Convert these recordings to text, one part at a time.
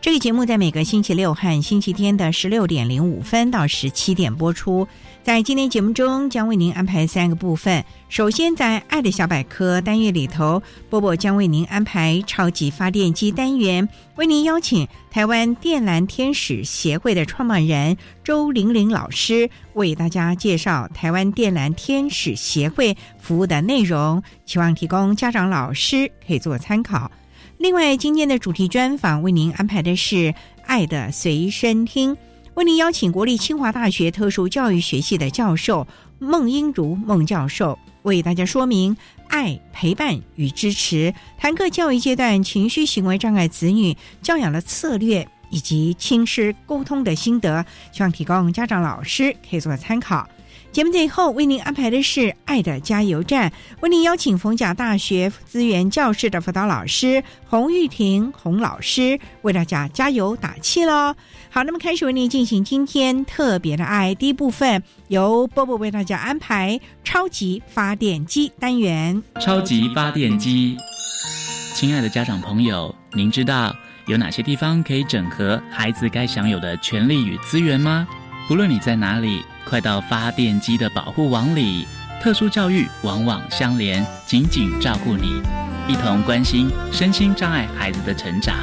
这个节目在每个星期六和星期天的十六点零五分到十七点播出。在今天节目中，将为您安排三个部分。首先，在“爱的小百科”单元里头，波波将为您安排“超级发电机”单元，为您邀请台湾电缆天使协会的创办人周玲玲老师为大家介绍台湾电缆天使协会服务的内容，希望提供家长、老师可以做参考。另外，今天的主题专访为您安排的是《爱的随身听》，为您邀请国立清华大学特殊教育学系的教授孟英如孟教授为大家说明爱、陪伴与支持，谈课教育阶段情绪行为障碍子女教养的策略以及亲师沟通的心得，希望提供家长、老师可以做参考。节目最后为您安排的是《爱的加油站》，为您邀请逢甲大学资源教室的辅导老师洪玉婷洪老师为大家加油打气喽。好，那么开始为您进行今天特别的爱第一部分，由波波为大家安排超级发电机单元。超级发电机，亲爱的家长朋友，您知道有哪些地方可以整合孩子该享有的权利与资源吗？无论你在哪里。快到发电机的保护网里，特殊教育网网相连，紧紧照顾你，一同关心身心障碍孩子的成长。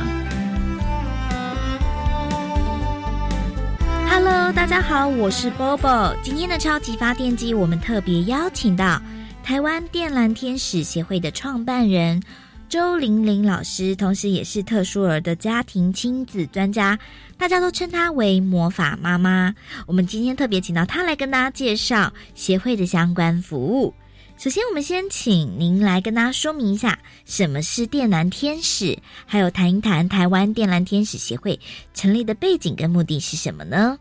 Hello，大家好，我是 Bobo。今天的超级发电机，我们特别邀请到台湾电缆天使协会的创办人周玲玲老师，同时也是特殊儿的家庭亲子专家。大家都称她为魔法妈妈。我们今天特别请到她来跟大家介绍协会的相关服务。首先，我们先请您来跟大家说明一下什么是电缆天使，还有谈一谈台湾电缆天使协会成立的背景跟目的是什么呢？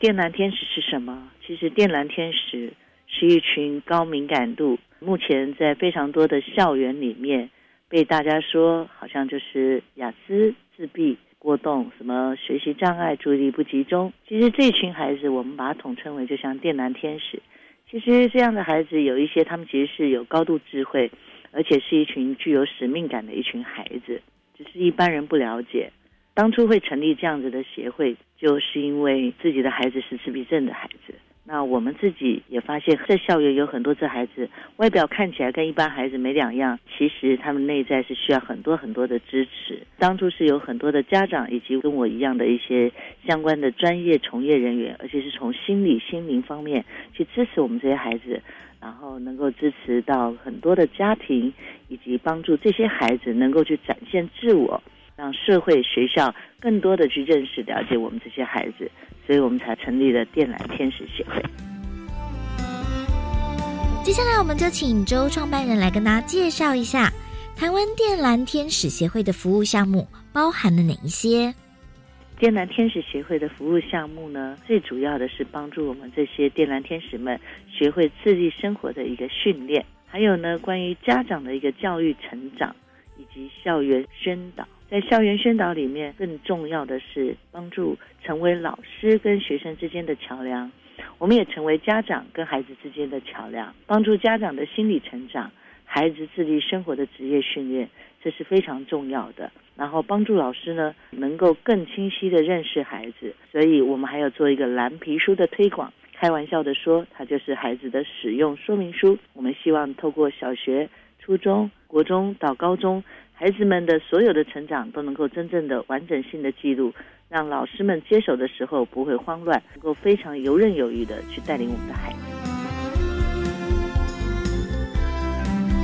电缆天使是什么？其实，电缆天使是一群高敏感度，目前在非常多的校园里面被大家说好像就是雅思、自闭。过动，什么学习障碍、注意力不集中，其实这群孩子，我们把它统称为就像电男天使。其实这样的孩子有一些，他们其实是有高度智慧，而且是一群具有使命感的一群孩子，只是一般人不了解。当初会成立这样子的协会，就是因为自己的孩子是自闭症的孩子。那我们自己也发现，在校园有很多这孩子，外表看起来跟一般孩子没两样，其实他们内在是需要很多很多的支持。当初是有很多的家长以及跟我一样的一些相关的专业从业人员，而且是从心理、心灵方面去支持我们这些孩子，然后能够支持到很多的家庭，以及帮助这些孩子能够去展现自我。让社会、学校更多的去认识、了解我们这些孩子，所以我们才成立了电缆天使协会。接下来，我们就请周创办人来跟大家介绍一下台湾电缆天使协会的服务项目包含了哪一些。电缆天使协会的服务项目呢，最主要的是帮助我们这些电缆天使们学会自立生活的一个训练，还有呢，关于家长的一个教育成长以及校园宣导。在校园宣导里面，更重要的是帮助成为老师跟学生之间的桥梁。我们也成为家长跟孩子之间的桥梁，帮助家长的心理成长，孩子自立生活的职业训练，这是非常重要的。然后帮助老师呢，能够更清晰的认识孩子，所以我们还要做一个蓝皮书的推广。开玩笑的说，它就是孩子的使用说明书。我们希望透过小学、初中、国中到高中，孩子们的所有的成长都能够真正的完整性的记录，让老师们接手的时候不会慌乱，能够非常游刃有余的去带领我们的孩子。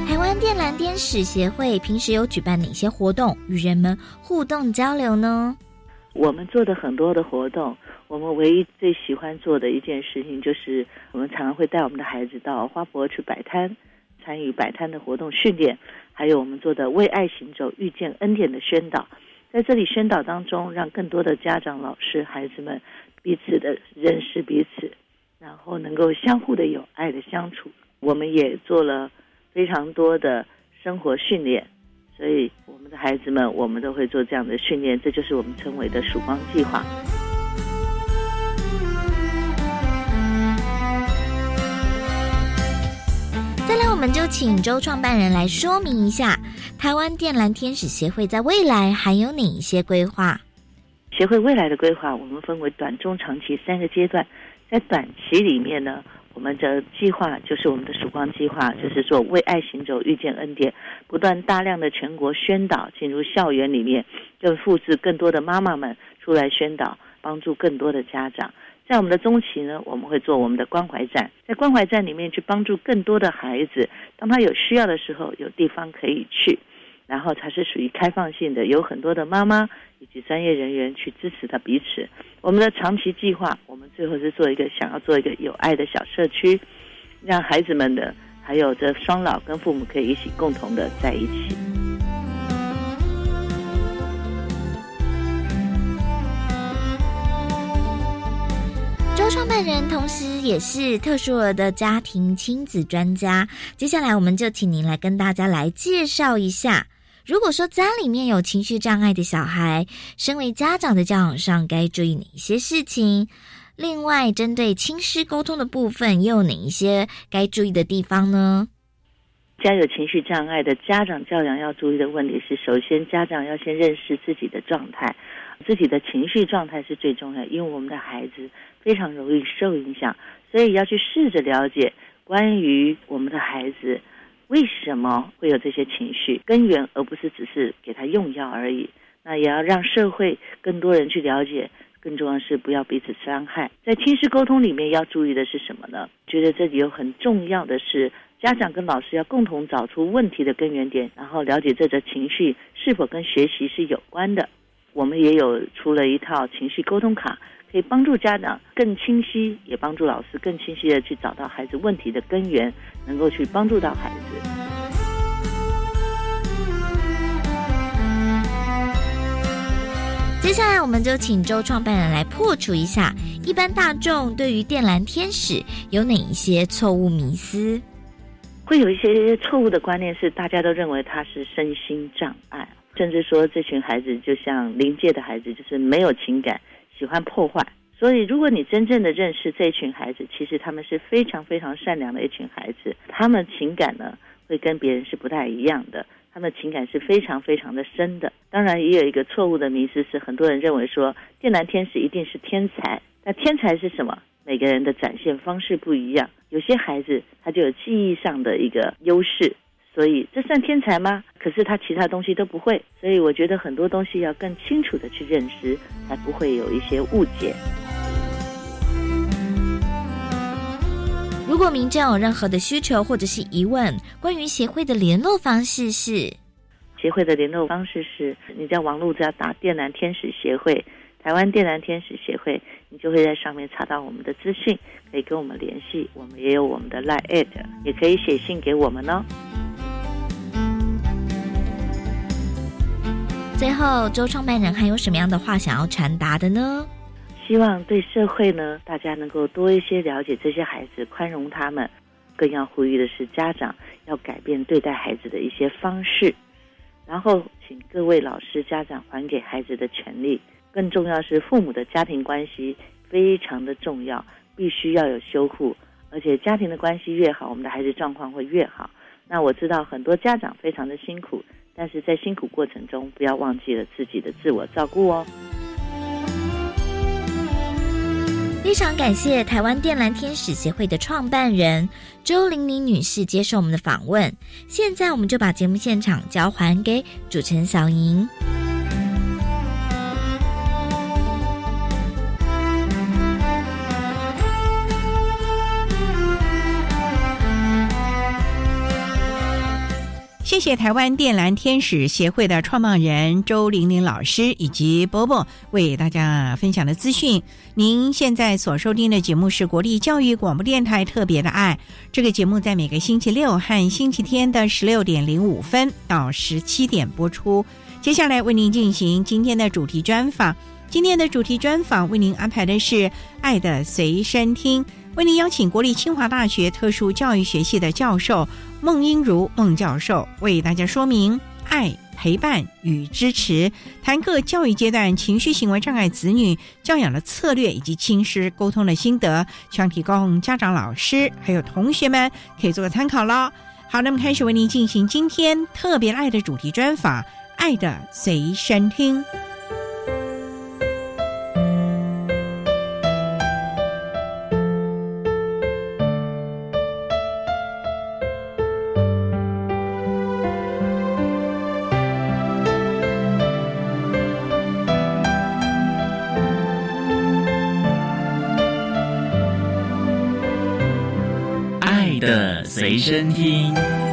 台湾电蓝天使协会平时有举办哪些活动与人们互动交流呢？我们做的很多的活动。我们唯一最喜欢做的一件事情，就是我们常常会带我们的孩子到花博去摆摊，参与摆摊的活动训练，还有我们做的为爱行走、遇见恩典的宣导。在这里宣导当中，让更多的家长、老师、孩子们彼此的认识彼此，然后能够相互的有爱的相处。我们也做了非常多的生活训练，所以我们的孩子们，我们都会做这样的训练。这就是我们称为的曙光计划。再来，我们就请周创办人来说明一下，台湾电蓝天使协会在未来还有哪一些规划？协会未来的规划，我们分为短、中、长期三个阶段。在短期里面呢，我们的计划就是我们的曙光计划，就是做为爱行走，遇见恩典，不断大量的全国宣导，进入校园里面，更复制更多的妈妈们出来宣导，帮助更多的家长。在我们的中期呢，我们会做我们的关怀站，在关怀站里面去帮助更多的孩子，当他有需要的时候，有地方可以去，然后它是属于开放性的，有很多的妈妈以及专业人员去支持他彼此。我们的长期计划，我们最后是做一个想要做一个有爱的小社区，让孩子们的还有这双老跟父母可以一起共同的在一起。创办人同时也是特殊儿的家庭亲子专家。接下来，我们就请您来跟大家来介绍一下，如果说家里面有情绪障碍的小孩，身为家长的教养上该注意哪一些事情？另外，针对亲师沟通的部分，又有哪一些该注意的地方呢？家有情绪障碍的家长教养要注意的问题是：首先，家长要先认识自己的状态，自己的情绪状态是最重要，因为我们的孩子。非常容易受影响，所以要去试着了解关于我们的孩子为什么会有这些情绪根源，而不是只是给他用药而已。那也要让社会更多人去了解，更重要是不要彼此伤害。在亲师沟通里面要注意的是什么呢？觉得这里有很重要的是，家长跟老师要共同找出问题的根源点，然后了解这则情绪是否跟学习是有关的。我们也有出了一套情绪沟通卡。可以帮助家长更清晰，也帮助老师更清晰的去找到孩子问题的根源，能够去帮助到孩子。接下来，我们就请周创办人来破除一下一般大众对于电蓝天使有哪一些错误迷思。会有一些错误的观念，是大家都认为他是身心障碍，甚至说这群孩子就像临界的孩子，就是没有情感。喜欢破坏，所以如果你真正的认识这一群孩子，其实他们是非常非常善良的一群孩子，他们情感呢会跟别人是不太一样的，他们情感是非常非常的深的。当然，也有一个错误的迷思是，很多人认为说电蓝天使一定是天才，那天才是什么？每个人的展现方式不一样，有些孩子他就有记忆上的一个优势。所以这算天才吗？可是他其他东西都不会，所以我觉得很多东西要更清楚的去认识，才不会有一些误解。如果民众有任何的需求或者是疑问，关于协会的联络方式是，协会的联络方式是，你在网络只要打“电蓝天使协会”，台湾电蓝天使协会，你就会在上面查到我们的资讯，可以跟我们联系。我们也有我们的 Line，也可以写信给我们哦。最后，周创办人还有什么样的话想要传达的呢？希望对社会呢，大家能够多一些了解这些孩子，宽容他们。更要呼吁的是，家长要改变对待孩子的一些方式。然后，请各位老师、家长还给孩子的权利。更重要是，父母的家庭关系非常的重要，必须要有修护，而且家庭的关系越好，我们的孩子状况会越好。那我知道很多家长非常的辛苦，但是在辛苦过程中，不要忘记了自己的自我照顾哦。非常感谢台湾电蓝天使协会的创办人周玲玲女士接受我们的访问。现在，我们就把节目现场交还给主持人小莹。谢谢台湾电蓝天使协会的创办人周玲玲老师以及波波为大家分享的资讯。您现在所收听的节目是国立教育广播电台特别的爱。这个节目在每个星期六和星期天的十六点零五分到十七点播出。接下来为您进行今天的主题专访。今天的主题专访为您安排的是《爱的随身听》，为您邀请国立清华大学特殊教育学系的教授。孟英如孟教授为大家说明爱、陪伴与支持，谈各教育阶段情绪行为障碍子女教养的策略以及亲师沟通的心得，希望提供家长、老师还有同学们可以做个参考喽。好，那么开始为您进行今天特别爱的主题专访，《爱的随身听》。随身听。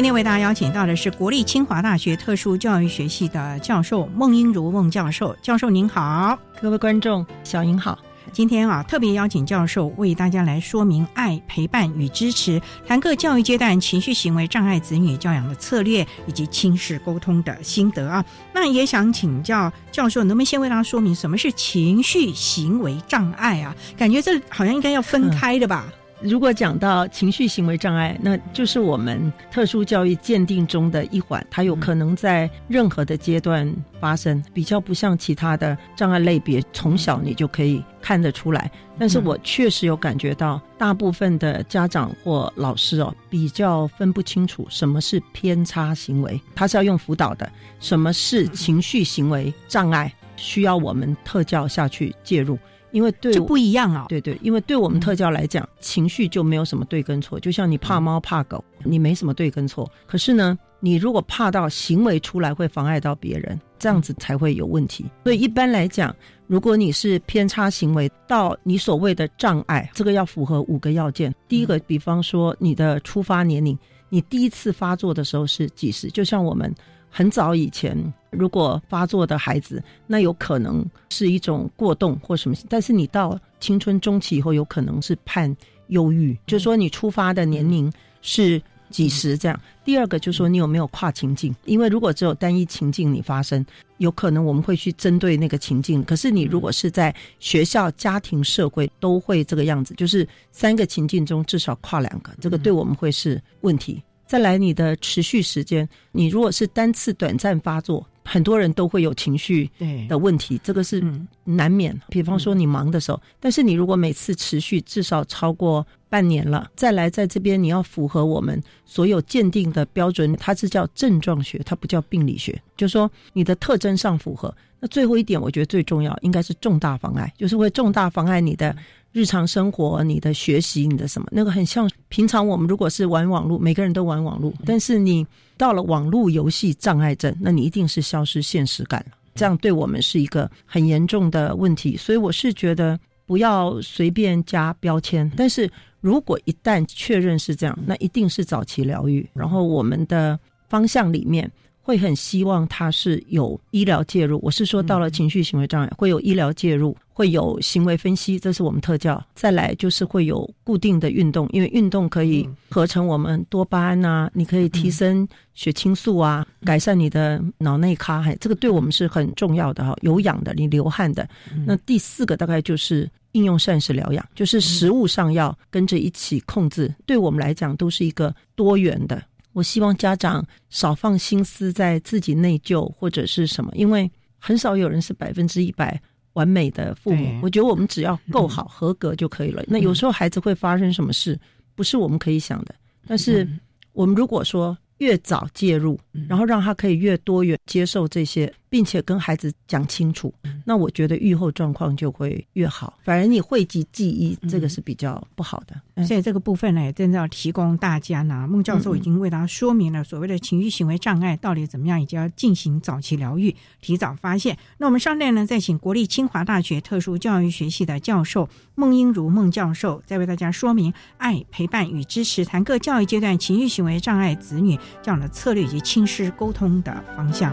今天为大家邀请到的是国立清华大学特殊教育学系的教授孟英如孟教授。教授您好，各位观众，小英好。今天啊，特别邀请教授为大家来说明爱、陪伴与支持，谈各教育阶段情绪行为障碍子女教养的策略以及亲子沟通的心得啊。那也想请教教授，能不能先为大家说明什么是情绪行为障碍啊？感觉这好像应该要分开的吧？如果讲到情绪行为障碍，那就是我们特殊教育鉴定中的一环，它有可能在任何的阶段发生，比较不像其他的障碍类别，从小你就可以看得出来。但是我确实有感觉到，大部分的家长或老师哦，比较分不清楚什么是偏差行为，他是要用辅导的；什么是情绪行为障碍，需要我们特教下去介入。因为对就不一样啊，对对，因为对我们特教来讲，情绪就没有什么对跟错。就像你怕猫怕狗，你没什么对跟错。可是呢，你如果怕到行为出来会妨碍到别人，这样子才会有问题。所以一般来讲，如果你是偏差行为到你所谓的障碍，这个要符合五个要件。第一个，比方说你的出发年龄，你第一次发作的时候是几时？就像我们。很早以前，如果发作的孩子，那有可能是一种过动或什么。但是你到青春中期以后，有可能是判忧郁，就是说你出发的年龄是几十这样。第二个就是说你有没有跨情境，因为如果只有单一情境你发生，有可能我们会去针对那个情境。可是你如果是在学校、家庭、社会都会这个样子，就是三个情境中至少跨两个，这个对我们会是问题。再来，你的持续时间，你如果是单次短暂发作，很多人都会有情绪的问题，这个是难免。比方说你忙的时候，但是你如果每次持续至少超过半年了，再来在这边你要符合我们所有鉴定的标准，它是叫症状学，它不叫病理学，就是说你的特征上符合。那最后一点，我觉得最重要应该是重大妨碍，就是会重大妨碍你的。日常生活，你的学习，你的什么，那个很像平常我们如果是玩网络，每个人都玩网络，但是你到了网络游戏障碍症，那你一定是消失现实感了。这样对我们是一个很严重的问题，所以我是觉得不要随便加标签。但是如果一旦确认是这样，那一定是早期疗愈。然后我们的方向里面会很希望他是有医疗介入。我是说，到了情绪行为障碍，会有医疗介入，会有行为分析，这是我们特教。再来就是会有固定的运动，因为运动可以合成我们多巴胺啊，你可以提升血清素啊，改善你的脑内咖，还这个对我们是很重要的哈。有氧的，你流汗的。那第四个大概就是应用膳食疗养，就是食物上要跟着一起控制，对我们来讲都是一个多元的。我希望家长少放心思在自己内疚或者是什么，因为很少有人是百分之一百完美的父母。我觉得我们只要够好、合格就可以了。那有时候孩子会发生什么事，不是我们可以想的。但是我们如果说越早介入，然后让他可以越多元接受这些。并且跟孩子讲清楚，那我觉得愈后状况就会越好。反而你讳疾忌医，这个是比较不好的。所以这个部分呢，也正在要提供大家呢。孟教授已经为大家说明了所谓的情绪行为障碍到底怎么样，以及要进行早期疗愈、提早发现。那我们上面呢，再请国立清华大学特殊教育学系的教授孟英如孟教授，再为大家说明爱、陪伴与支持，谈各教育阶段情绪行为障碍子女这样的策略以及亲师沟通的方向。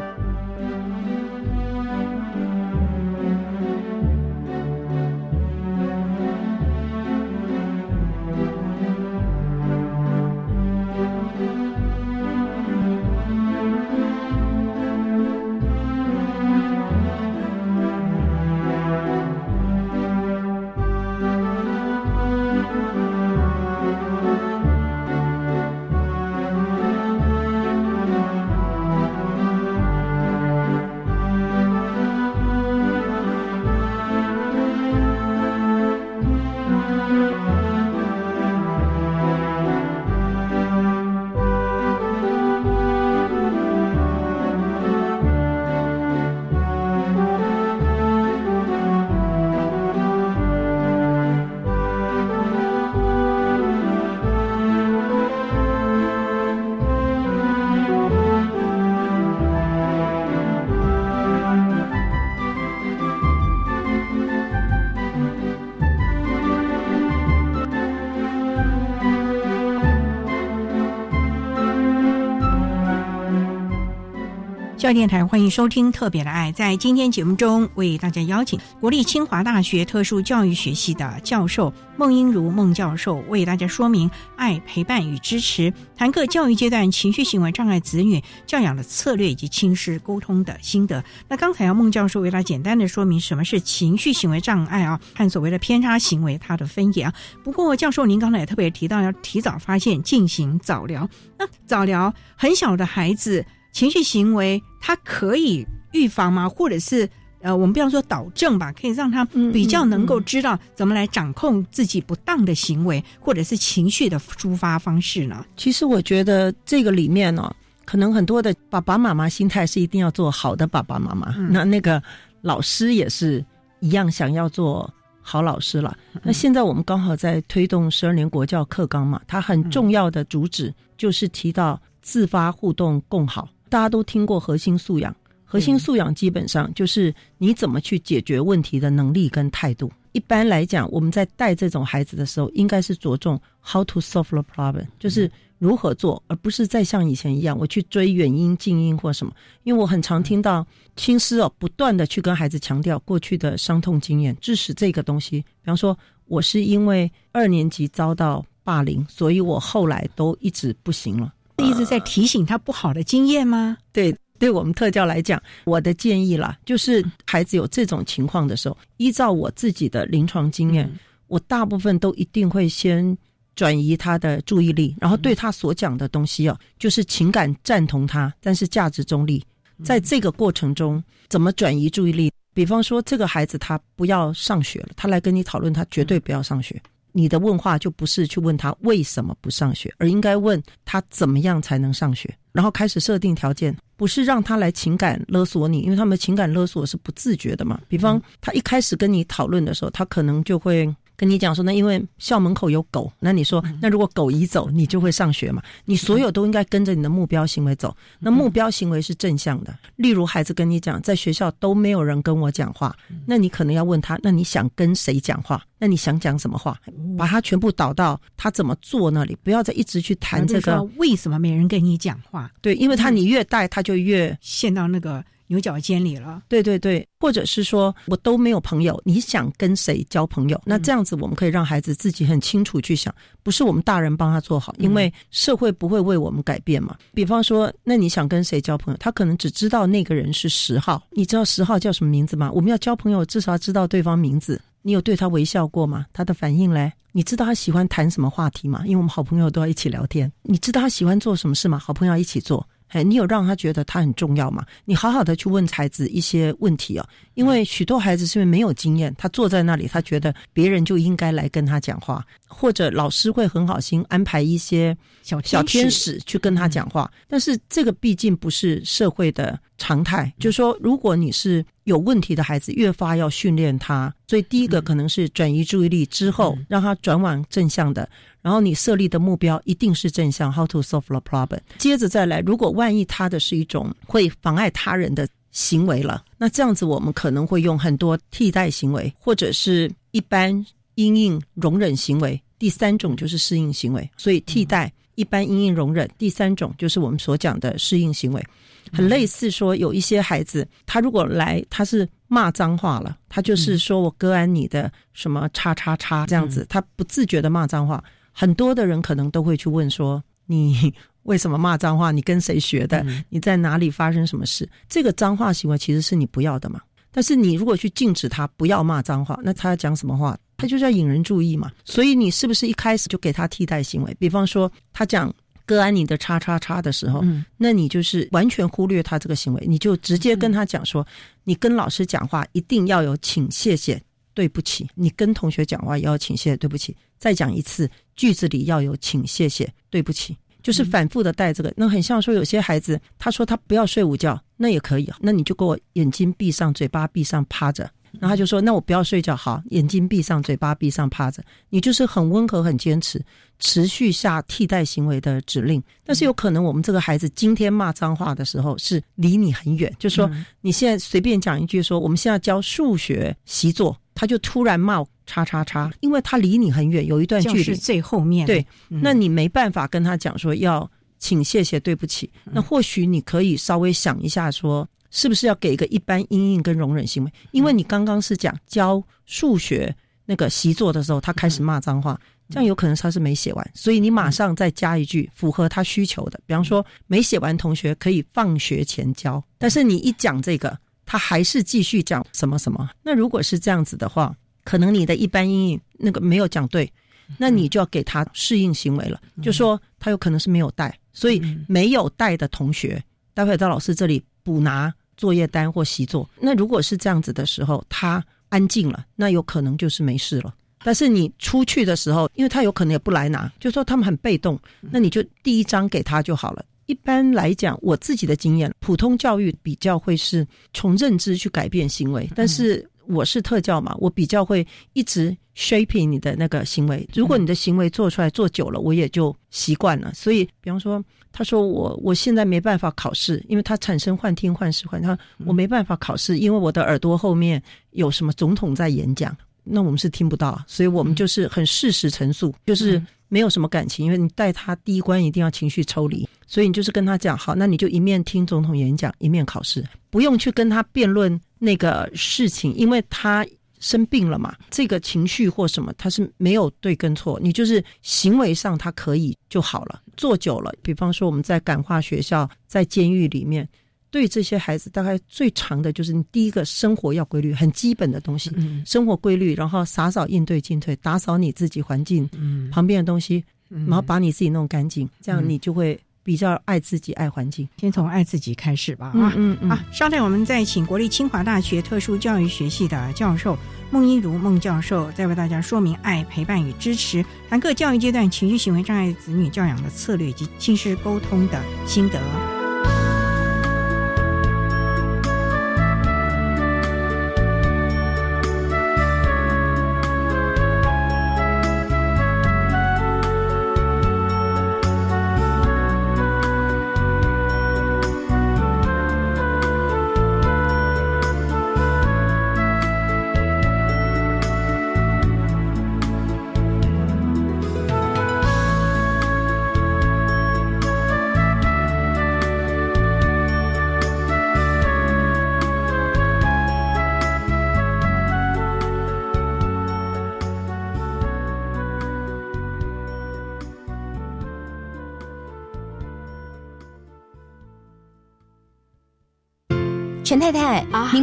教育电台欢迎收听《特别的爱》。在今天节目中，为大家邀请国立清华大学特殊教育学系的教授孟英如孟教授，为大家说明爱、陪伴与支持，谈各教育阶段情绪行为障碍子女教养的策略以及亲师沟通的心得。那刚才啊孟教授为大家简单的说明什么是情绪行为障碍啊，和所谓的偏差行为它的分野啊。不过，教授您刚才也特别提到要提早发现，进行早疗。那早疗很小的孩子。情绪行为，它可以预防吗？或者是呃，我们不要说导正吧，可以让他比较能够知道怎么来掌控自己不当的行为，或者是情绪的抒发方式呢？其实我觉得这个里面呢，可能很多的爸爸妈妈心态是一定要做好的爸爸妈妈，那那个老师也是一样想要做好老师了。那现在我们刚好在推动十二年国教课纲嘛，它很重要的主旨就是提到自发互动共好。大家都听过核心素养，核心素养基本上就是你怎么去解决问题的能力跟态度。一般来讲，我们在带这种孩子的时候，应该是着重 how to solve the problem，就是如何做，而不是再像以前一样我去追远因近因或什么。因为我很常听到亲师哦，不断的去跟孩子强调过去的伤痛经验，致使这个东西。比方说，我是因为二年级遭到霸凌，所以我后来都一直不行了。一直在提醒他不好的经验吗？对，对我们特教来讲，我的建议啦，就是孩子有这种情况的时候，依照我自己的临床经验，我大部分都一定会先转移他的注意力，然后对他所讲的东西哦，就是情感赞同他，但是价值中立。在这个过程中，怎么转移注意力？比方说，这个孩子他不要上学了，他来跟你讨论，他绝对不要上学。你的问话就不是去问他为什么不上学，而应该问他怎么样才能上学，然后开始设定条件，不是让他来情感勒索你，因为他们情感勒索是不自觉的嘛。比方他一开始跟你讨论的时候，他可能就会跟你讲说，那因为校门口有狗，那你说，那如果狗移走，你就会上学嘛？你所有都应该跟着你的目标行为走。那目标行为是正向的，例如孩子跟你讲，在学校都没有人跟我讲话，那你可能要问他，那你想跟谁讲话？那你想讲什么话？把他全部导到他怎么做那里，不要再一直去谈这个为什么没人跟你讲话？对，因为他你越带，他就越陷到那个。牛角尖里了，对对对，或者是说我都没有朋友，你想跟谁交朋友？那这样子我们可以让孩子自己很清楚去想，不是我们大人帮他做好，因为社会不会为我们改变嘛。比方说，那你想跟谁交朋友？他可能只知道那个人是十号，你知道十号叫什么名字吗？我们要交朋友，至少要知道对方名字。你有对他微笑过吗？他的反应嘞？你知道他喜欢谈什么话题吗？因为我们好朋友都要一起聊天。你知道他喜欢做什么事吗？好朋友一起做。哎，你有让他觉得他很重要吗？你好好的去问孩子一些问题哦，因为许多孩子是因为没有经验，他坐在那里，他觉得别人就应该来跟他讲话，或者老师会很好心安排一些小小天使去跟他讲话，但是这个毕竟不是社会的常态。就是说，如果你是有问题的孩子，越发要训练他。所以第一个可能是转移注意力之后，让他转往正向的。然后你设立的目标一定是正向，how to solve the problem。接着再来，如果万一他的是一种会妨碍他人的行为了，那这样子我们可能会用很多替代行为，或者是一般因应容忍行为。第三种就是适应行为。所以替代一般因应容忍，第三种就是我们所讲的适应行为。很类似说，有一些孩子，他如果来，他是骂脏话了，他就是说我割安你的什么叉叉叉这样子，他不自觉的骂脏话。很多的人可能都会去问说：“你为什么骂脏话？你跟谁学的？你在哪里发生什么事？”这个脏话行为其实是你不要的嘛。但是你如果去禁止他不要骂脏话，那他要讲什么话？他就是要引人注意嘛。所以你是不是一开始就给他替代行为？比方说他讲“割安你的叉叉叉”的时候，那你就是完全忽略他这个行为，你就直接跟他讲说：“你跟老师讲话一定要有请、谢谢、对不起。你跟同学讲话也要请、谢谢、对不起。”再讲一次。句子里要有请、谢谢、对不起，就是反复的带这个。那很像说，有些孩子他说他不要睡午觉，那也可以啊。那你就给我眼睛闭上，嘴巴闭上，趴着。然后他就说，那我不要睡觉，好，眼睛闭上，嘴巴闭上，趴着。你就是很温和、很坚持，持续下替代行为的指令。但是有可能我们这个孩子今天骂脏话的时候是离你很远，就说你现在随便讲一句说，我们现在教数学习作，他就突然骂。叉叉叉，因为他离你很远，有一段距离，最后面。对，那你没办法跟他讲说要请、谢谢、对不起。那或许你可以稍微想一下，说是不是要给一个一般阴影跟容忍行为？因为你刚刚是讲教数学那个习作的时候，他开始骂脏话，这样有可能他是没写完，所以你马上再加一句符合他需求的，比方说没写完同学可以放学前交，但是你一讲这个，他还是继续讲什么什么。那如果是这样子的话。可能你的一般阴影那个没有讲对，那你就要给他适应行为了。就说他有可能是没有带，所以没有带的同学，待会到老师这里补拿作业单或习作。那如果是这样子的时候，他安静了，那有可能就是没事了。但是你出去的时候，因为他有可能也不来拿，就说他们很被动，那你就第一张给他就好了。一般来讲，我自己的经验，普通教育比较会是从认知去改变行为，但是。我是特教嘛，我比较会一直 shaping 你的那个行为。如果你的行为做出来做久了，我也就习惯了。所以，比方说，他说我我现在没办法考试，因为他产生幻听、幻视、幻。他我没办法考试，因为我的耳朵后面有什么总统在演讲，那我们是听不到。所以我们就是很事实陈述，就是没有什么感情，因为你带他第一关一定要情绪抽离。所以你就是跟他讲好，那你就一面听总统演讲，一面考试，不用去跟他辩论。那个事情，因为他生病了嘛，这个情绪或什么，他是没有对跟错，你就是行为上他可以就好了。做久了，比方说我们在感化学校、在监狱里面，对这些孩子，大概最长的就是你第一个生活要规律，很基本的东西，生活规律，然后洒扫应对进退，打扫你自己环境旁边的东西，然后把你自己弄干净，这样你就会。比较爱自己、爱环境，先从爱自己开始吧。啊，嗯嗯。啊，稍待，我们再请国立清华大学特殊教育学系的教授孟一如孟教授，再为大家说明爱、陪伴与支持，谈各教育阶段情绪行为障碍子女教养的策略以及亲师沟通的心得。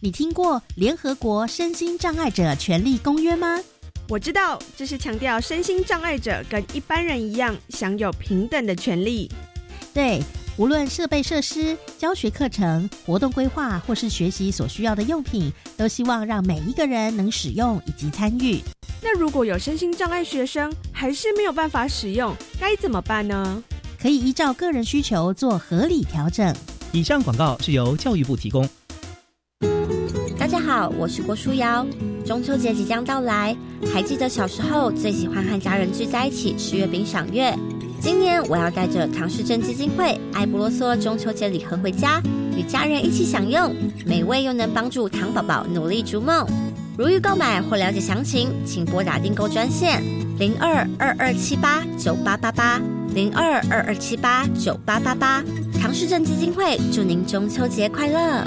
你听过联合国身心障碍者权利公约吗？我知道，这是强调身心障碍者跟一般人一样享有平等的权利。对，无论设备设施、教学课程、活动规划，或是学习所需要的用品，都希望让每一个人能使用以及参与。那如果有身心障碍学生还是没有办法使用，该怎么办呢？可以依照个人需求做合理调整。以上广告是由教育部提供。大家好，我是郭书瑶。中秋节即将到来，还记得小时候最喜欢和家人聚在一起吃月饼赏月。今年我要带着唐氏症基金会爱不啰嗦中秋节礼盒回家，与家人一起享用，美味又能帮助糖宝宝努力逐梦。如欲购买或了解详情，请拨打订购专线零二二二七八九八八八零二二二七八九八八八。唐氏症基金会祝您中秋节快乐！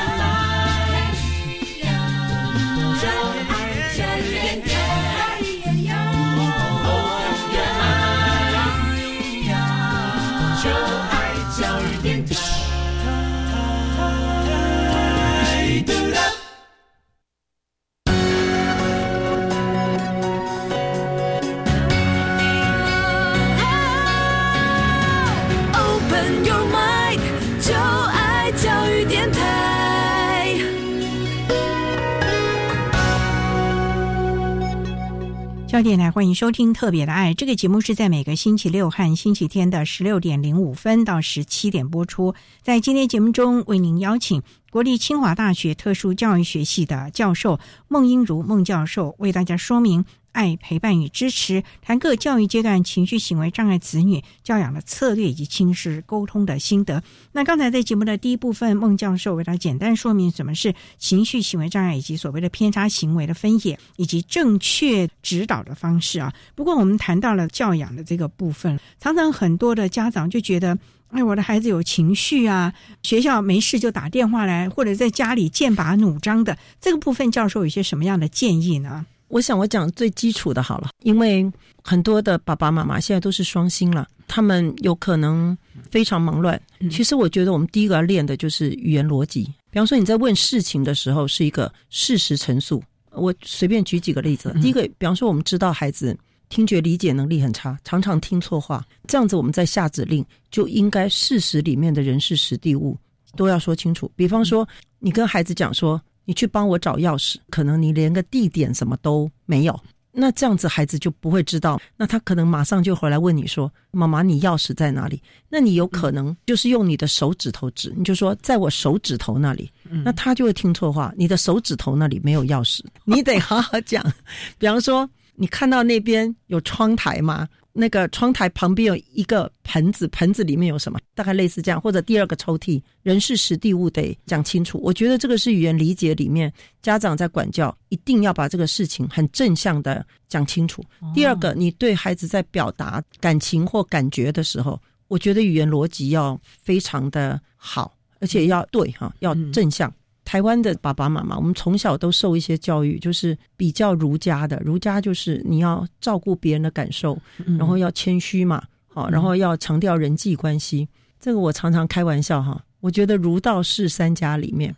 焦点台欢迎收听《特别的爱》这个节目，是在每个星期六和星期天的十六点零五分到十七点播出。在今天节目中，为您邀请国立清华大学特殊教育学系的教授孟英如孟教授，为大家说明爱、陪伴与支持，谈各教育阶段情绪行为障碍子女教养的策略以及亲师沟通的心得。那刚才在节目的第一部分，孟教授为大家简单说明什么是情绪行为障碍以及所谓的偏差行为的分野，以及正确指导的方式啊。不过我们谈到了教养的这个部分，常常很多的家长就觉得。哎，我的孩子有情绪啊，学校没事就打电话来，或者在家里剑拔弩张的，这个部分教授有些什么样的建议呢？我想我讲最基础的好了，因为很多的爸爸妈妈现在都是双薪了，他们有可能非常忙乱。其实我觉得我们第一个要练的就是语言逻辑。比方说你在问事情的时候是一个事实陈述，我随便举几个例子。第一个，比方说我们知道孩子听觉理解能力很差，常常听错话，这样子我们在下指令就应该事实里面的人事实地物都要说清楚。比方说你跟孩子讲说。你去帮我找钥匙，可能你连个地点什么都没有，那这样子孩子就不会知道，那他可能马上就回来问你说：“妈妈，你钥匙在哪里？”那你有可能就是用你的手指头指，你就说在我手指头那里，那他就会听错话。你的手指头那里没有钥匙，你得好好讲。比方说，你看到那边有窗台吗？那个窗台旁边有一个盆子，盆子里面有什么？大概类似这样，或者第二个抽屉，人事实地物得讲清楚。我觉得这个是语言理解里面家长在管教一定要把这个事情很正向的讲清楚。第二个，你对孩子在表达感情或感觉的时候，我觉得语言逻辑要非常的好，而且要对哈，要正向。台湾的爸爸妈妈，我们从小都受一些教育，就是比较儒家的。儒家就是你要照顾别人的感受，然后要谦虚嘛，好，然后要强调人际关系。这个我常常开玩笑哈，我觉得儒道释三家里面，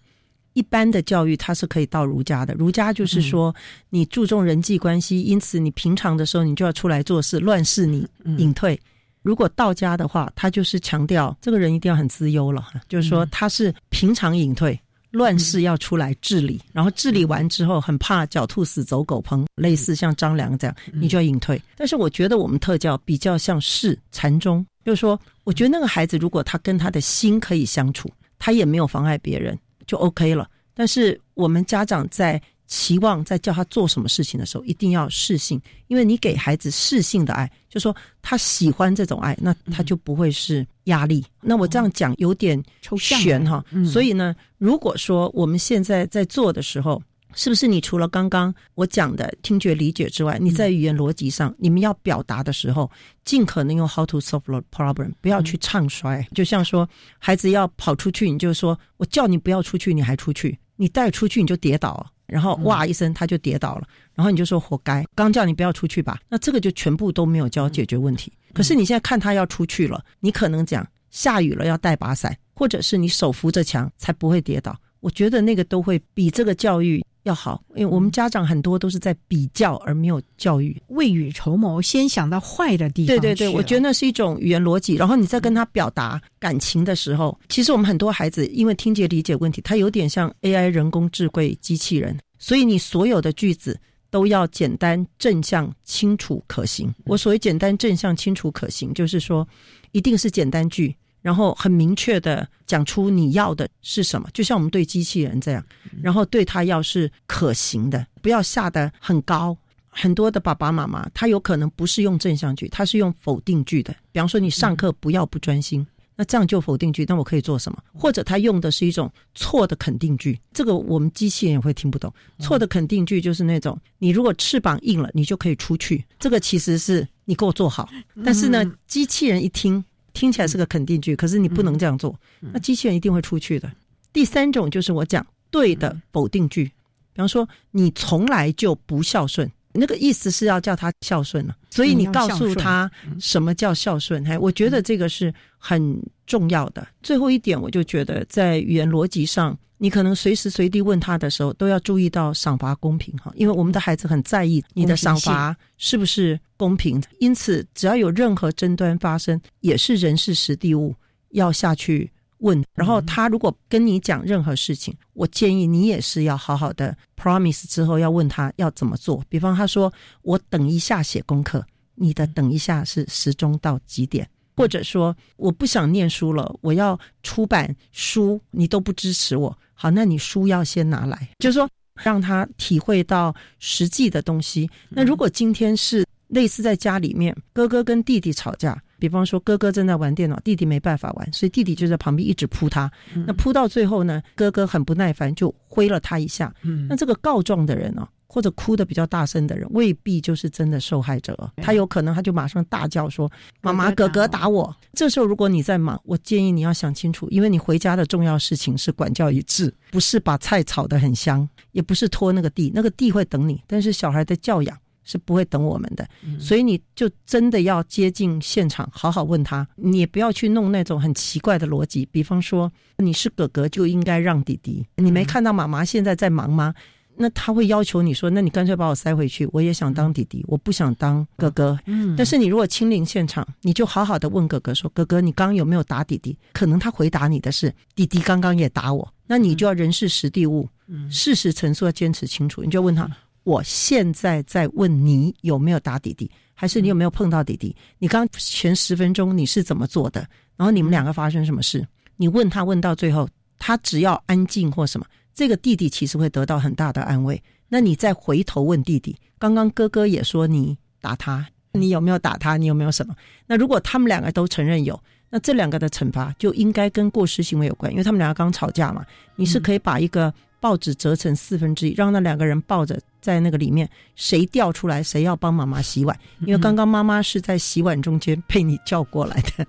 一般的教育它是可以到儒家的。儒家就是说你注重人际关系，因此你平常的时候你就要出来做事，乱世你隐退。如果道家的话，他就是强调这个人一定要很自优了，就是说他是平常隐退。乱世要出来治理，然后治理完之后，很怕狡兔死走狗烹，类似像张良这样，你就要隐退。但是我觉得我们特教比较像是禅宗，就是说，我觉得那个孩子如果他跟他的心可以相处，他也没有妨碍别人，就 OK 了。但是我们家长在期望在叫他做什么事情的时候，一定要适性，因为你给孩子适性的爱，就说他喜欢这种爱，那他就不会是压力。那我这样讲有点抽象悬哈，嗯。所以呢，如果说我们现在在做的时候，是不是你除了刚刚我讲的听觉理解之外，你在语言逻辑上，你们要表达的时候，尽可能用 how to solve the problem，不要去唱衰。就像说，孩子要跑出去，你就说我叫你不要出去，你还出去，你带出去你就跌倒。了，然后哇一声他就跌倒了，然后你就说活该，刚叫你不要出去吧，那这个就全部都没有教解决问题。可是你现在看他要出去了，你可能讲下雨了要带把伞，或者是你手扶着墙才不会跌倒。我觉得那个都会比这个教育要好，因为我们家长很多都是在比较而没有教育。未雨绸缪，先想到坏的地方对对对，我觉得那是一种语言逻辑。然后你在跟他表达感情的时候，其实我们很多孩子因为听觉理解问题，他有点像 AI 人工智慧机器人，所以你所有的句子都要简单、正向、清楚、可行。我所谓简单、正向、清楚、可行，就是说一定是简单句。然后很明确的讲出你要的是什么，就像我们对机器人这样，然后对他要是可行的，不要下得很高。很多的爸爸妈妈，他有可能不是用正向句，他是用否定句的。比方说，你上课不要不专心，那这样就否定句。那我可以做什么？或者他用的是一种错的肯定句，这个我们机器人也会听不懂。错的肯定句就是那种，你如果翅膀硬了，你就可以出去。这个其实是你给我做好，但是呢，机器人一听。听起来是个肯定句，可是你不能这样做，那机器人一定会出去的。第三种就是我讲对的否定句，比方说你从来就不孝顺，那个意思是要叫他孝顺了，所以你告诉他什么叫孝顺。还我觉得这个是很重要的。最后一点，我就觉得在语言逻辑上，你可能随时随地问他的时候，都要注意到赏罚公平哈，因为我们的孩子很在意你的赏罚是不是公平。因此，只要有任何争端发生，也是人事实地物要下去问。然后他如果跟你讲任何事情，我建议你也是要好好的 promise 之后要问他要怎么做。比方他说我等一下写功课，你的等一下是时钟到几点？或者说我不想念书了，我要出版书，你都不支持我。好，那你书要先拿来，就是说让他体会到实际的东西。那如果今天是类似在家里面，哥哥跟弟弟吵架，比方说哥哥正在玩电脑，弟弟没办法玩，所以弟弟就在旁边一直扑他。那扑到最后呢，哥哥很不耐烦，就挥了他一下。那这个告状的人呢、或者哭的比较大声的人，未必就是真的受害者。他有可能他就马上大叫说：“妈妈，哥哥打我！”这时候如果你在忙，我建议你要想清楚，因为你回家的重要事情是管教一致，不是把菜炒得很香，也不是拖那个地，那个地会等你，但是小孩的教养。是不会等我们的，所以你就真的要接近现场，好好问他。你也不要去弄那种很奇怪的逻辑，比方说你是哥哥就应该让弟弟，你没看到妈妈现在在忙吗？那他会要求你说，那你干脆把我塞回去，我也想当弟弟，我不想当哥哥。嗯但是你如果亲临现场，你就好好的问哥哥说：“哥哥，你刚刚有没有打弟弟？”可能他回答你的是：“弟弟刚刚也打我。”那你就要人事实地物，事实陈述要坚持清楚。你就问他：“我现在在问你有没有打弟弟，还是你有没有碰到弟弟？你刚前十分钟你是怎么做的？然后你们两个发生什么事？你问他问到最后，他只要安静或什么。”这个弟弟其实会得到很大的安慰。那你再回头问弟弟，刚刚哥哥也说你打他，你有没有打他？你有没有什么？那如果他们两个都承认有，那这两个的惩罚就应该跟过失行为有关，因为他们两个刚吵架嘛。你是可以把一个报纸折成四分之一，让那两个人抱着在那个里面，谁掉出来谁要帮妈妈洗碗，因为刚刚妈妈是在洗碗中间被你叫过来的。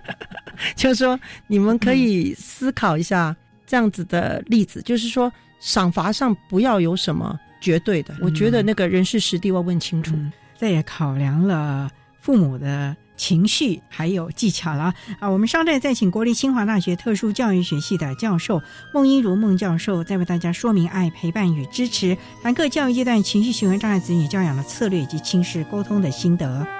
就是说，你们可以思考一下。这样子的例子，就是说赏罚上不要有什么绝对的。我觉得那个人事实地要问清楚，这也考量了父母的情绪还有技巧了啊。我们稍待再请国立清华大学特殊教育学系的教授孟英如孟教授，再为大家说明爱、陪伴与支持，凡各教育阶段情绪行为障碍子女教养的策略以及亲师沟通的心得。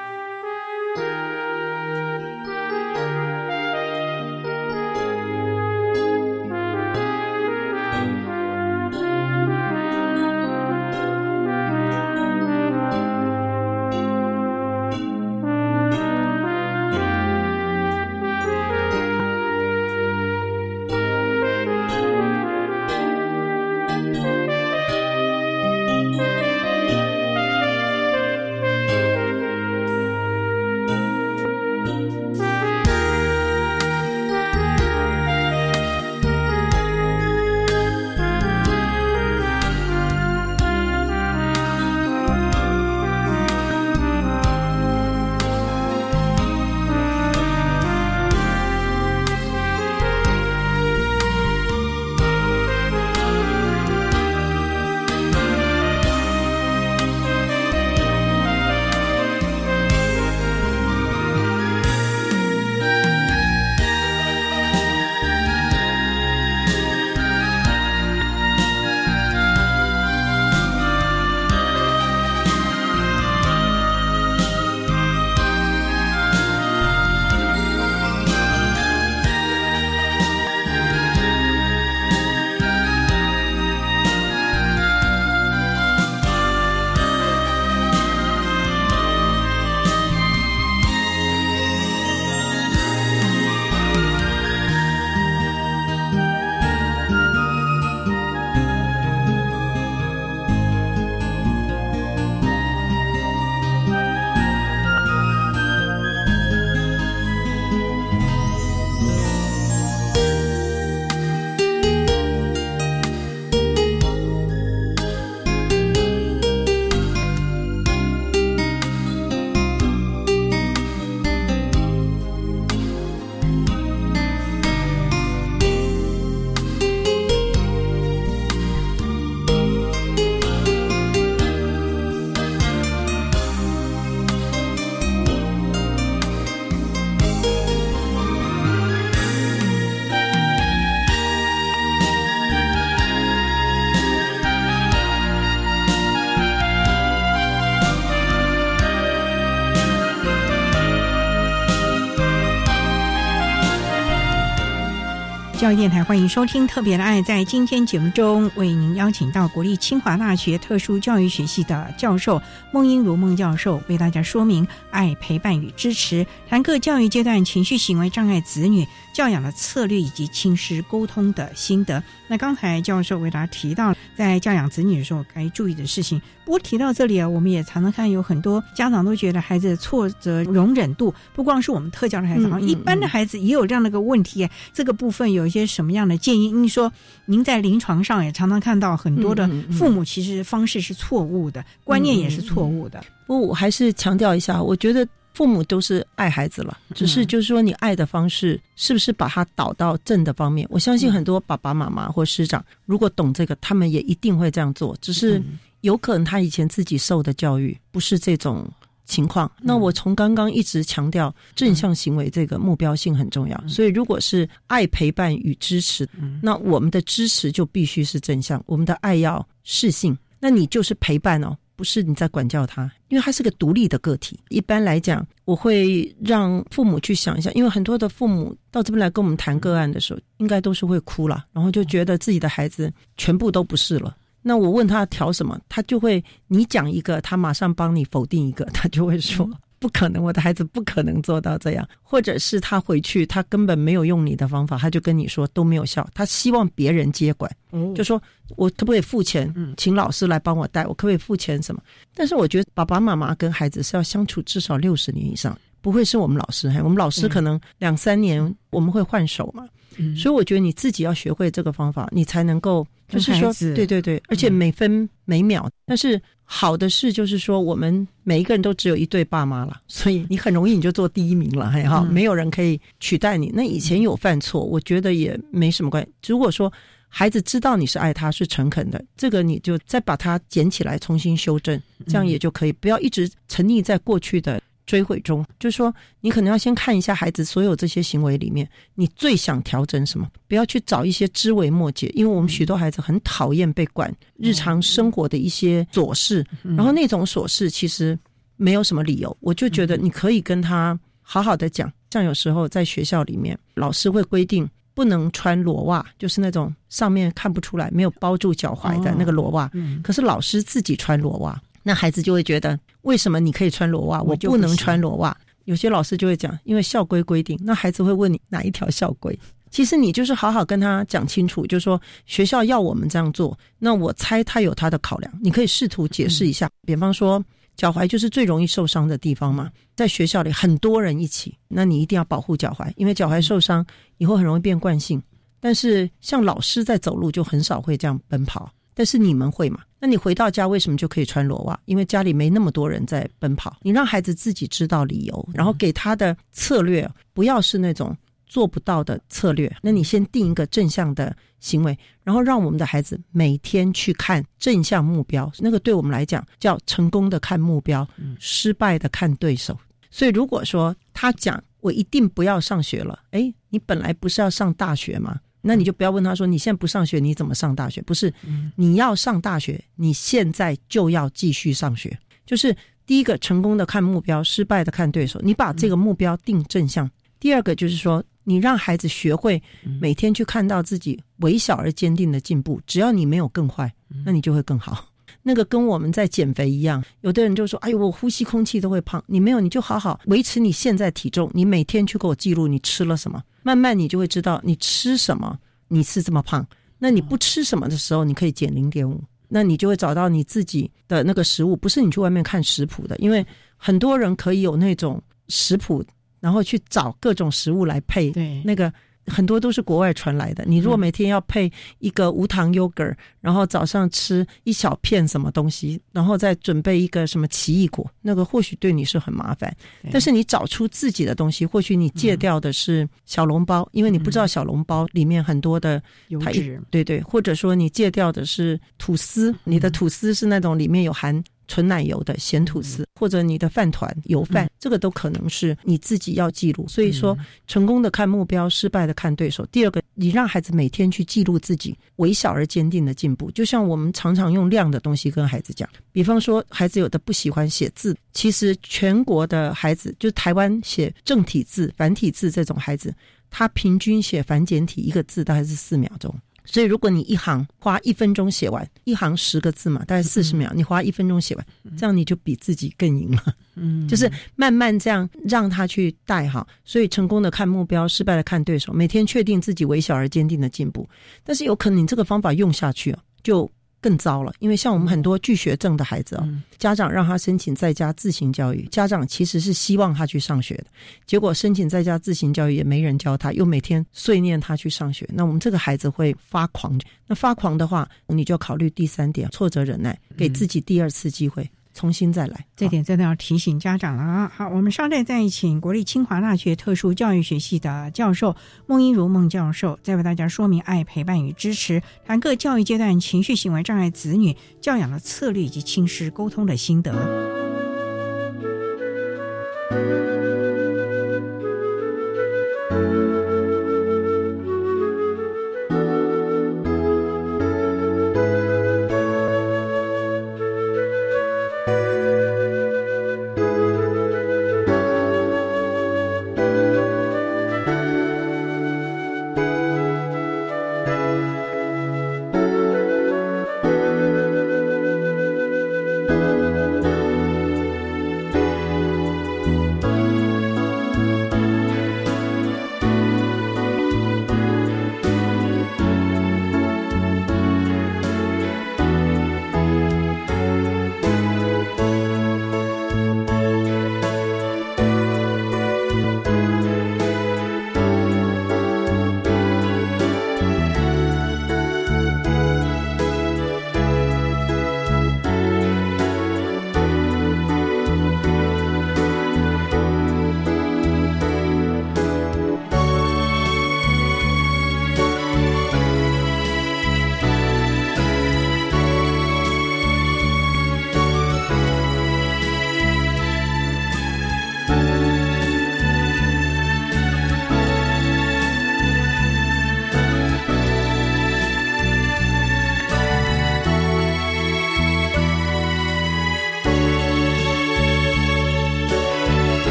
电台欢迎收听《特别的爱》。在今天节目中，为您邀请到国立清华大学特殊教育学系的教授孟英如孟教授，为大家说明爱、陪伴与支持，谈各教育阶段情绪行为障碍子女教养的策略以及亲师沟通的心得。那刚才教授为大家提到，在教养子女的时候该注意的事情。不过提到这里啊，我们也常常看有很多家长都觉得孩子挫折容忍度，不光是我们特教的孩子，好像一般的孩子也有这样的一个问题。这个部分有一些什么样的建议？您说，您在临床上也常常看到很多的父母其实方式是错误的，观念也是错误的。不，我还是强调一下，我觉得父母都是爱孩子了，只是就是说你爱的方式是不是把他导到正的方面？我相信很多爸爸妈妈或师长如果懂这个，他们也一定会这样做，只是。有可能他以前自己受的教育不是这种情况。那我从刚刚一直强调正向行为这个目标性很重要，所以如果是爱陪伴与支持，那我们的支持就必须是正向，我们的爱要适性。那你就是陪伴哦，不是你在管教他，因为他是个独立的个体。一般来讲，我会让父母去想一下，因为很多的父母到这边来跟我们谈个案的时候，应该都是会哭了，然后就觉得自己的孩子全部都不是了。那我问他调什么，他就会你讲一个，他马上帮你否定一个，他就会说不可能，我的孩子不可能做到这样，或者是他回去他根本没有用你的方法，他就跟你说都没有效，他希望别人接管，就说我可不可以付钱，请老师来帮我带，我可不可以付钱什么？但是我觉得爸爸妈妈跟孩子是要相处至少六十年以上，不会是我们老师，我们老师可能两三年我们会换手嘛，所以我觉得你自己要学会这个方法，你才能够。就是说，对对对，而且每分每秒。但是好的是，就是说，我们每一个人都只有一对爸妈了，所以你很容易你就做第一名了，还好没有人可以取代你。那以前有犯错，我觉得也没什么关系。如果说孩子知道你是爱他，是诚恳的，这个你就再把它捡起来，重新修正，这样也就可以，不要一直沉溺在过去的。追悔中，就是说，你可能要先看一下孩子所有这些行为里面，你最想调整什么？不要去找一些枝微末节，因为我们许多孩子很讨厌被管日常生活的一些琐事，然后那种琐事其实没有什么理由。我就觉得你可以跟他好好的讲，像有时候在学校里面，老师会规定不能穿裸袜，就是那种上面看不出来、没有包住脚踝的那个裸袜。可是老师自己穿裸袜。那孩子就会觉得，为什么你可以穿裸袜，我不能穿裸袜？有些老师就会讲，因为校规规定。那孩子会问你哪一条校规？其实你就是好好跟他讲清楚，就是说学校要我们这样做。那我猜他有他的考量，你可以试图解释一下。比方说，脚踝就是最容易受伤的地方嘛，在学校里很多人一起，那你一定要保护脚踝，因为脚踝受伤以后很容易变惯性。但是像老师在走路就很少会这样奔跑。但是你们会吗？那你回到家为什么就可以穿裸袜？因为家里没那么多人在奔跑。你让孩子自己知道理由，然后给他的策略不要是那种做不到的策略。那你先定一个正向的行为，然后让我们的孩子每天去看正向目标。那个对我们来讲叫成功的看目标，失败的看对手。所以如果说他讲我一定不要上学了，诶，你本来不是要上大学吗？那你就不要问他说你现在不上学你怎么上大学？不是，你要上大学，你现在就要继续上学。就是第一个成功的看目标，失败的看对手。你把这个目标定正向。第二个就是说，你让孩子学会每天去看到自己微小而坚定的进步。只要你没有更坏，那你就会更好。那个跟我们在减肥一样，有的人就说：“哎呦，我呼吸空气都会胖。”你没有，你就好好维持你现在体重。你每天去给我记录你吃了什么，慢慢你就会知道你吃什么你是这么胖。那你不吃什么的时候，你可以减零点五。那你就会找到你自己的那个食物，不是你去外面看食谱的，因为很多人可以有那种食谱，然后去找各种食物来配对那个。很多都是国外传来的。你如果每天要配一个无糖 yogurt，然后早上吃一小片什么东西，然后再准备一个什么奇异果，那个或许对你是很麻烦。但是你找出自己的东西，或许你戒掉的是小笼包，因为你不知道小笼包里面很多的油脂。对对，或者说你戒掉的是吐司，你的吐司是那种里面有含。纯奶油的咸吐司，或者你的饭团油饭，这个都可能是你自己要记录。所以说，成功的看目标，失败的看对手。第二个，你让孩子每天去记录自己微小而坚定的进步。就像我们常常用量的东西跟孩子讲，比方说，孩子有的不喜欢写字，其实全国的孩子，就台湾写正体字、繁体字这种孩子。他平均写繁简体一个字大概是四秒钟。所以，如果你一行花一分钟写完，一行十个字嘛，大概四十秒，你花一分钟写完，这样你就比自己更赢了。嗯，就是慢慢这样让他去带哈。所以，成功的看目标，失败的看对手。每天确定自己微小而坚定的进步，但是有可能你这个方法用下去就。更糟了，因为像我们很多拒学症的孩子哦，家长让他申请在家自行教育，家长其实是希望他去上学的，结果申请在家自行教育也没人教他，又每天碎念他去上学，那我们这个孩子会发狂。那发狂的话，你就考虑第三点，挫折忍耐，给自己第二次机会。重新再来，这点真的要提醒家长了啊！好，我们稍待再请国立清华大学特殊教育学系的教授孟一如孟教授，再为大家说明爱、陪伴与支持，谈各教育阶段情绪行为障碍子女教养的策略以及亲师沟通的心得。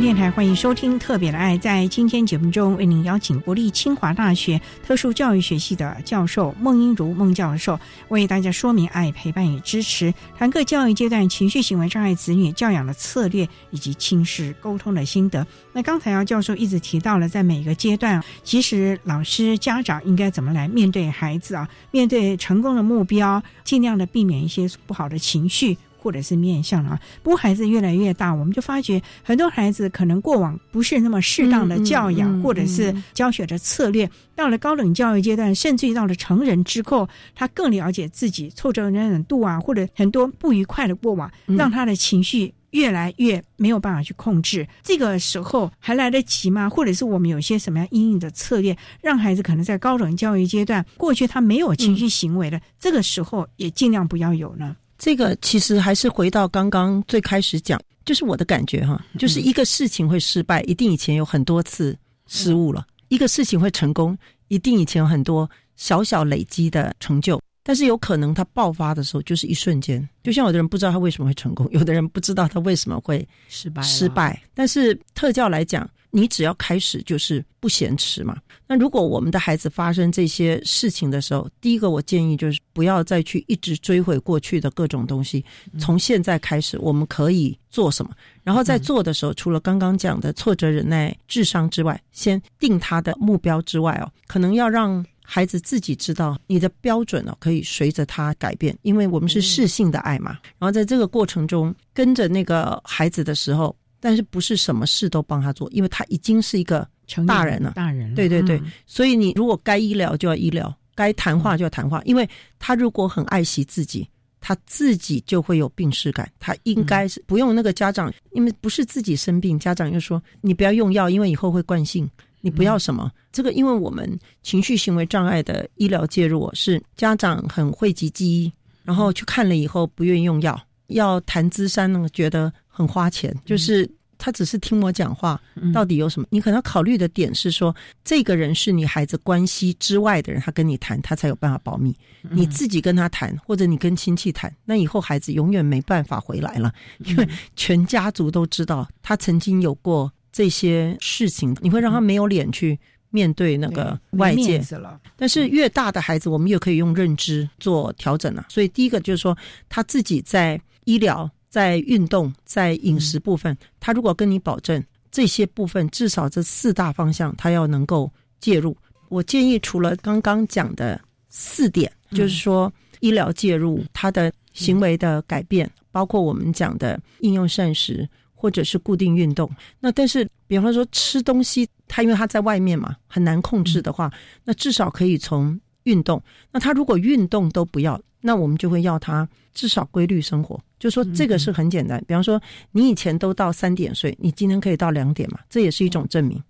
电台欢迎收听《特别的爱》。在今天节目中，为您邀请国立清华大学特殊教育学系的教授孟英如孟教授，为大家说明爱、陪伴与支持，谈各教育阶段情绪行为障碍子女教养的策略以及亲师沟通的心得。那刚才姚教授一直提到了，在每个阶段，其实老师、家长应该怎么来面对孩子啊？面对成功的目标，尽量的避免一些不好的情绪。或者是面向啊，不过孩子越来越大，我们就发觉很多孩子可能过往不是那么适当的教养，或者是教学的策略，到了高等教育阶段，甚至于到了成人之后，他更了解自己挫折忍忍度啊，或者很多不愉快的过往，让他的情绪越来越没有办法去控制。这个时候还来得及吗？或者是我们有些什么样阴影的策略，让孩子可能在高等教育阶段，过去他没有情绪行为的，这个时候也尽量不要有呢？这个其实还是回到刚刚最开始讲，就是我的感觉哈，就是一个事情会失败，一定以前有很多次失误了；一个事情会成功，一定以前有很多小小累积的成就。但是有可能它爆发的时候就是一瞬间，就像有的人不知道他为什么会成功，有的人不知道他为什么会失败。失败。但是特教来讲，你只要开始就是不嫌迟嘛。那如果我们的孩子发生这些事情的时候，第一个我建议就是不要再去一直追悔过去的各种东西。从现在开始，我们可以做什么？然后在做的时候，除了刚刚讲的挫折忍耐、智商之外，先定他的目标之外哦，可能要让孩子自己知道你的标准哦，可以随着他改变，因为我们是适性的爱嘛。然后在这个过程中，跟着那个孩子的时候，但是不是什么事都帮他做，因为他已经是一个。大人了，大人了，对对对，所以你如果该医疗就要医疗，该谈话就要谈话，因为他如果很爱惜自己，他自己就会有病耻感，他应该是不用那个家长，因为不是自己生病，家长又说你不要用药，因为以后会惯性，你不要什么。这个，因为我们情绪行为障碍的医疗介入是家长很讳疾忌医，然后去看了以后不愿意用药，要谈资山呢，觉得很花钱，就是。他只是听我讲话，到底有什么？你可能要考虑的点是说，这个人是你孩子关系之外的人，他跟你谈，他才有办法保密。你自己跟他谈，或者你跟亲戚谈，那以后孩子永远没办法回来了，因为全家族都知道他曾经有过这些事情，你会让他没有脸去面对那个外界。但是越大的孩子，我们越可以用认知做调整了。所以第一个就是说，他自己在医疗。在运动，在饮食部分，他如果跟你保证这些部分，至少这四大方向，他要能够介入。我建议，除了刚刚讲的四点，就是说医疗介入，他的行为的改变，包括我们讲的应用膳食或者是固定运动。那但是，比方说吃东西，他因为他在外面嘛，很难控制的话，那至少可以从运动。那他如果运动都不要。那我们就会要他至少规律生活，就说这个是很简单。比方说，你以前都到三点睡，你今天可以到两点嘛？这也是一种证明。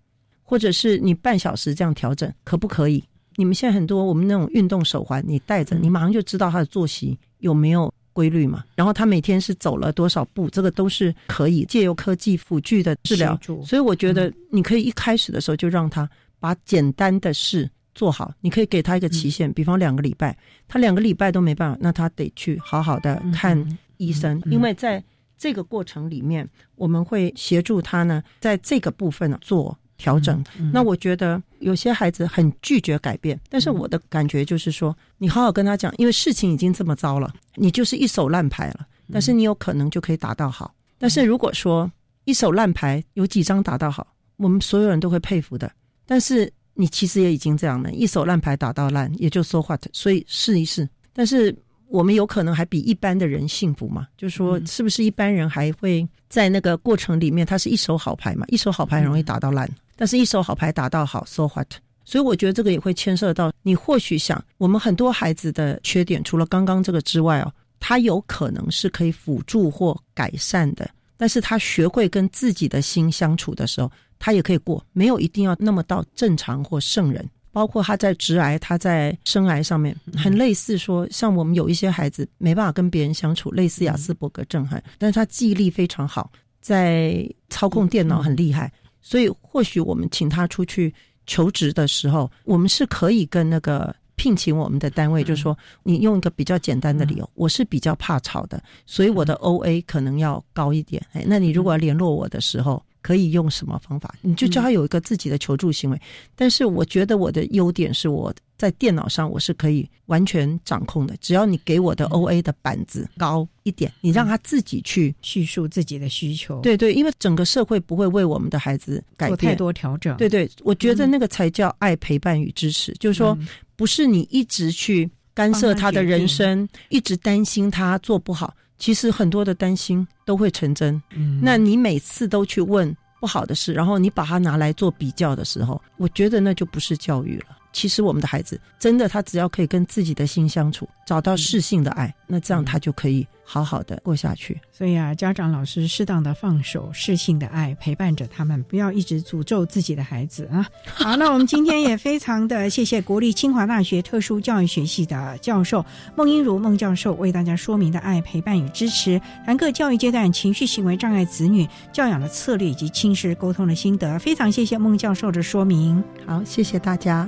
或者是你半小时这样调整，可不可以？你们现在很多我们那种运动手环，你戴着，你马上就知道他的作息有没有规律嘛？然后他每天是走了多少步，这个都是可以借由科技辅具的治疗。所以我觉得你可以一开始的时候就让他把简单的事。做好，你可以给他一个期限，比方两个礼拜，他两个礼拜都没办法，那他得去好好的看医生，因为在这个过程里面，我们会协助他呢，在这个部分呢做调整。那我觉得有些孩子很拒绝改变，但是我的感觉就是说，你好好跟他讲，因为事情已经这么糟了，你就是一手烂牌了，但是你有可能就可以打到好。但是如果说一手烂牌有几张打到好，我们所有人都会佩服的，但是。你其实也已经这样了，一手烂牌打到烂，也就说话。所以试一试。但是我们有可能还比一般的人幸福吗？就是说，是不是一般人还会在那个过程里面，他是一手好牌嘛？一手好牌很容易打到烂，但是一手好牌打到好，so what？所以我觉得这个也会牵涉到你或许想，我们很多孩子的缺点，除了刚刚这个之外哦，他有可能是可以辅助或改善的。但是他学会跟自己的心相处的时候。他也可以过，没有一定要那么到正常或圣人。包括他在直癌，他在生癌上面，很类似说，像我们有一些孩子没办法跟别人相处，类似雅斯伯格症，哈，但是他记忆力非常好，在操控电脑很厉害，所以或许我们请他出去求职的时候，我们是可以跟那个聘请我们的单位，就是说，你用一个比较简单的理由，我是比较怕吵的，所以我的 O A 可能要高一点。哎，那你如果要联络我的时候。可以用什么方法？你就叫他有一个自己的求助行为。但是我觉得我的优点是我在电脑上我是可以完全掌控的。只要你给我的 O A 的板子高一点，你让他自己去叙述自己的需求。对对，因为整个社会不会为我们的孩子改变太多调整。对对，我觉得那个才叫爱、陪伴与支持。就是说，不是你一直去干涉他的人生，一直担心他做不好。其实很多的担心都会成真。嗯，那你每次都去问不好的事，然后你把它拿来做比较的时候，我觉得那就不是教育了。其实我们的孩子真的，他只要可以跟自己的心相处，找到适性的爱，那这样他就可以。好好的过下去，所以啊，家长老师适当的放手，适性的爱陪伴着他们，不要一直诅咒自己的孩子啊。好，那我们今天也非常的谢谢国立清华大学特殊教育学系的教授孟英如孟教授为大家说明的爱陪伴与支持，谈各教育阶段情绪行为障碍子女教养的策略以及亲师沟通的心得，非常谢谢孟教授的说明。好，谢谢大家。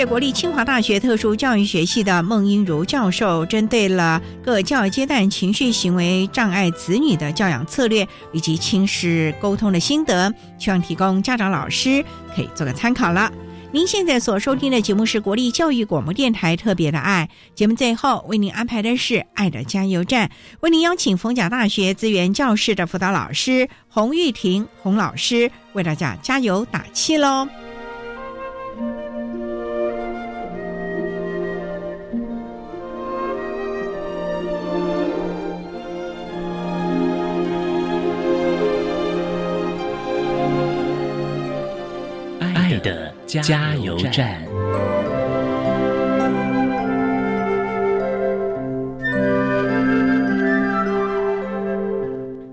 谢国立清华大学特殊教育学系的孟英如教授，针对了各教育阶段情绪行为障碍子女的教养策略以及亲师沟通的心得，希望提供家长老师可以做个参考了。您现在所收听的节目是国立教育广播电台特别的爱节目，最后为您安排的是爱的加油站，为您邀请逢甲大学资源教室的辅导老师洪玉婷洪老师为大家加油打气喽。加油站。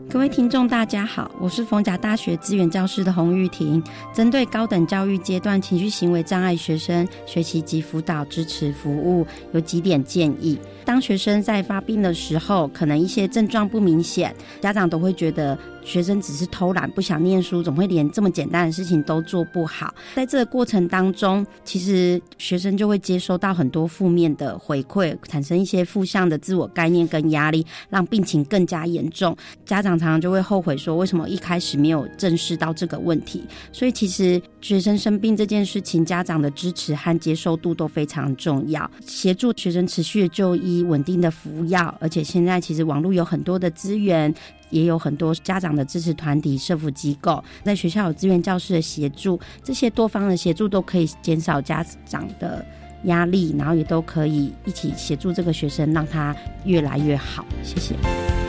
各位听众，大家好，我是逢甲大学资源教师的洪玉婷。针对高等教育阶段情绪行为障碍学生学习及辅导支持服务，有几点建议。当学生在发病的时候，可能一些症状不明显，家长都会觉得学生只是偷懒不想念书，怎么会连这么简单的事情都做不好？在这个过程当中，其实学生就会接收到很多负面的回馈，产生一些负向的自我概念跟压力，让病情更加严重。家长常常就会后悔说，为什么一开始没有正视到这个问题？所以其实学生生病这件事情，家长的支持和接受度都非常重要，协助学生持续的就医。稳定的服药，而且现在其实网络有很多的资源，也有很多家长的支持团体、社福机构，在学校有资源教师的协助，这些多方的协助都可以减少家长的压力，然后也都可以一起协助这个学生，让他越来越好。谢谢。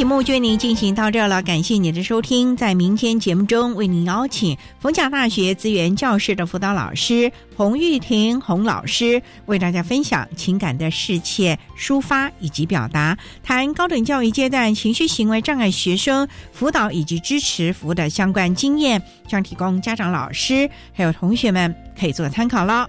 节目就为您进行到这了，感谢您的收听。在明天节目中，为您邀请逢甲大学资源教室的辅导老师洪玉婷洪老师，为大家分享情感的世切抒发以及表达，谈高等教育阶段情绪行为障碍学生辅导以及支持服务的相关经验，将提供家长、老师还有同学们可以做参考了。